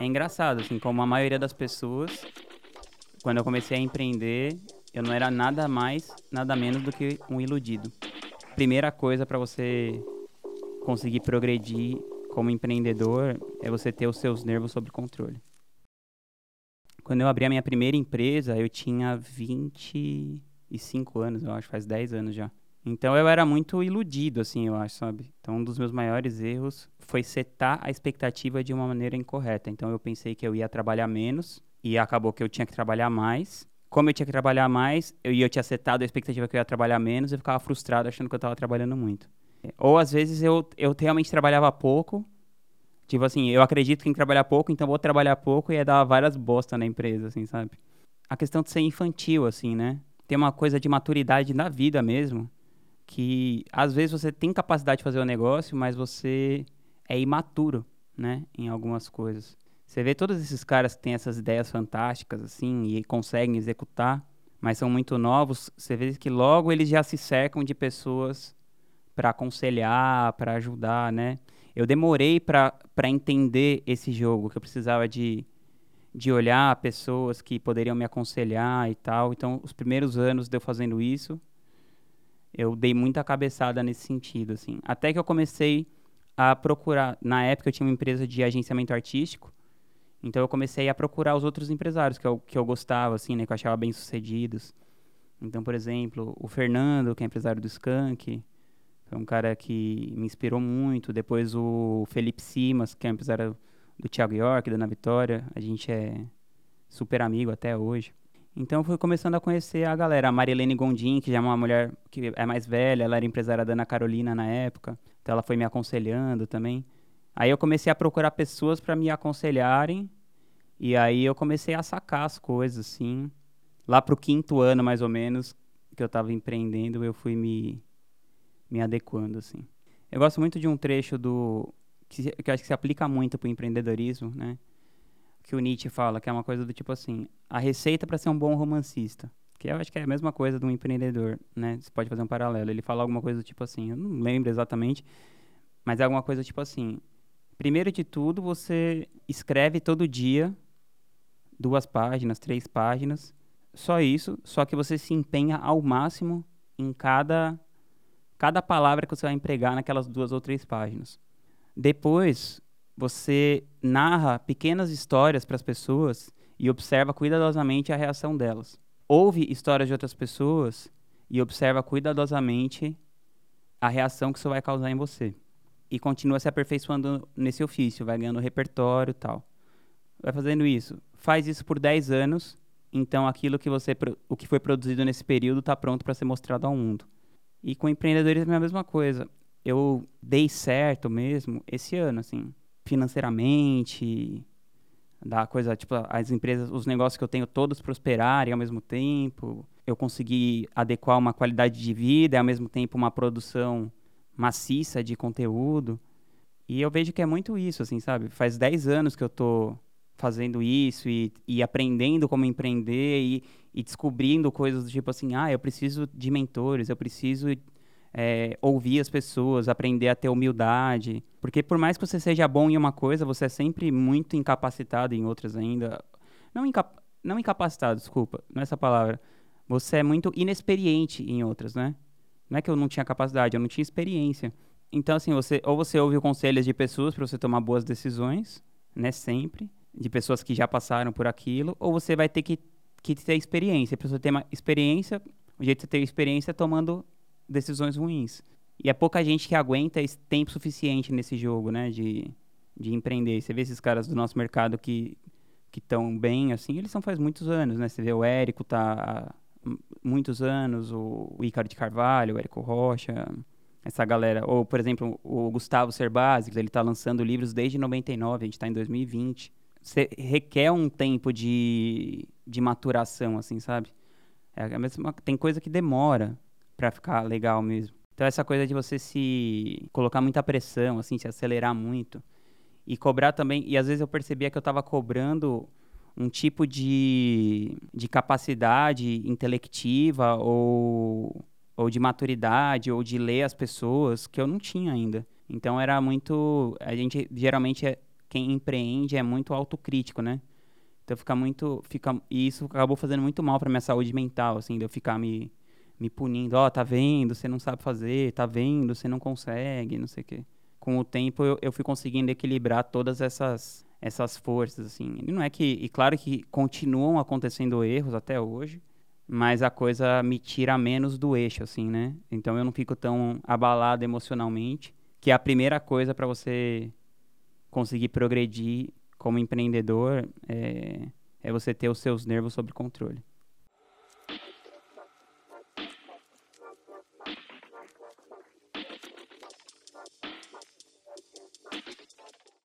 É engraçado, assim, como a maioria das pessoas, quando eu comecei a empreender, eu não era nada mais, nada menos do que um iludido. Primeira coisa para você conseguir progredir como empreendedor é você ter os seus nervos sob controle. Quando eu abri a minha primeira empresa, eu tinha 25 anos, eu acho, faz 10 anos já. Então eu era muito iludido, assim, eu acho, sabe? Então um dos meus maiores erros foi setar a expectativa de uma maneira incorreta. Então eu pensei que eu ia trabalhar menos e acabou que eu tinha que trabalhar mais. Como eu tinha que trabalhar mais, eu, eu tinha setado a expectativa que eu ia trabalhar menos, eu ficava frustrado achando que eu estava trabalhando muito. Ou às vezes eu, eu realmente trabalhava pouco. Tipo assim, eu acredito que em trabalhar pouco, então vou trabalhar pouco e ia dar várias bosta na empresa, assim, sabe? A questão de ser infantil, assim, né? Tem uma coisa de maturidade na vida mesmo, que às vezes você tem capacidade de fazer o um negócio, mas você é imaturo, né, em algumas coisas. Você vê todos esses caras que têm essas ideias fantásticas assim e conseguem executar, mas são muito novos, você vê que logo eles já se cercam de pessoas para aconselhar, para ajudar, né? Eu demorei para entender esse jogo, que eu precisava de, de olhar pessoas que poderiam me aconselhar e tal. Então, os primeiros anos de eu fazendo isso, eu dei muita cabeçada nesse sentido, assim. Até que eu comecei a procurar. Na época eu tinha uma empresa de agenciamento artístico, então eu comecei a procurar os outros empresários que eu, que eu gostava, assim, né, que eu achava bem sucedidos. Então, por exemplo, o Fernando, que é empresário do Skank, foi um cara que me inspirou muito. Depois o Felipe Simas, que é empresário do Thiago York, da Ana Vitória, a gente é super amigo até hoje. Então eu fui começando a conhecer a galera. A Marilene Gondim, que já é uma mulher que é mais velha, ela era empresária da Ana Carolina na época. Então ela foi me aconselhando também. Aí eu comecei a procurar pessoas para me aconselharem. E aí eu comecei a sacar as coisas, assim. Lá pro quinto ano, mais ou menos, que eu estava empreendendo, eu fui me, me adequando, assim. Eu gosto muito de um trecho do... Que, que eu acho que se aplica muito pro empreendedorismo, né? Que o Nietzsche fala, que é uma coisa do tipo assim, a receita para ser um bom romancista. Que eu acho que é a mesma coisa de um empreendedor, né? Você pode fazer um paralelo. Ele fala alguma coisa do tipo assim, eu não lembro exatamente, mas é alguma coisa tipo assim. Primeiro de tudo, você escreve todo dia duas páginas, três páginas, só isso, só que você se empenha ao máximo em cada cada palavra que você vai empregar naquelas duas ou três páginas. Depois, você narra pequenas histórias para as pessoas e observa cuidadosamente a reação delas. Ouve histórias de outras pessoas e observa cuidadosamente a reação que isso vai causar em você. E continua se aperfeiçoando nesse ofício, vai ganhando repertório tal. Vai fazendo isso. Faz isso por 10 anos, então aquilo que você o que foi produzido nesse período está pronto para ser mostrado ao mundo. E com empreendedorismo é a mesma coisa. Eu dei certo mesmo esse ano, assim financeiramente, da coisa, tipo, as empresas, os negócios que eu tenho todos prosperarem ao mesmo tempo, eu conseguir adequar uma qualidade de vida e ao mesmo tempo uma produção maciça de conteúdo. E eu vejo que é muito isso, assim, sabe? Faz 10 anos que eu tô fazendo isso e, e aprendendo como empreender e, e descobrindo coisas do tipo assim, ah, eu preciso de mentores, eu preciso é, ouvir as pessoas, aprender a ter humildade. Porque por mais que você seja bom em uma coisa, você é sempre muito incapacitado em outras ainda. Não, incap não incapacitado, desculpa, não é essa palavra. Você é muito inexperiente em outras, né? Não é que eu não tinha capacidade, eu não tinha experiência. Então, assim, você, ou você ouve conselhos de pessoas para você tomar boas decisões, né? Sempre. De pessoas que já passaram por aquilo, ou você vai ter que, que ter experiência. Para você ter uma experiência, o jeito de você ter experiência é tomando decisões ruins. E é pouca gente que aguenta esse tempo suficiente nesse jogo, né? De, de empreender. Você vê esses caras do nosso mercado que que estão bem, assim, eles são faz muitos anos, né? Você vê o Érico tá há muitos anos, o, Ícaro de Carvalho, o Érico Rocha, essa galera. Ou, por exemplo, o Gustavo Cerbasi, ele está lançando livros desde 99, a gente está em 2020. Você requer um tempo de, de maturação, assim, sabe? É mesma, tem coisa que demora para ficar legal mesmo. Então essa coisa de você se colocar muita pressão, assim, se acelerar muito e cobrar também, e às vezes eu percebia que eu estava cobrando um tipo de, de capacidade intelectiva ou, ou de maturidade ou de ler as pessoas que eu não tinha ainda. Então era muito, a gente geralmente é, quem empreende é muito autocrítico, né? Então fica muito, fica e isso acabou fazendo muito mal para minha saúde mental, assim, de eu ficar me me punindo, ó, oh, tá vendo, você não sabe fazer, tá vendo, você não consegue, não sei o quê. Com o tempo eu, eu fui conseguindo equilibrar todas essas essas forças, assim. E não é que, e claro que continuam acontecendo erros até hoje, mas a coisa me tira menos do eixo, assim, né? Então eu não fico tão abalado emocionalmente, que é a primeira coisa para você conseguir progredir como empreendedor é, é você ter os seus nervos sob controle.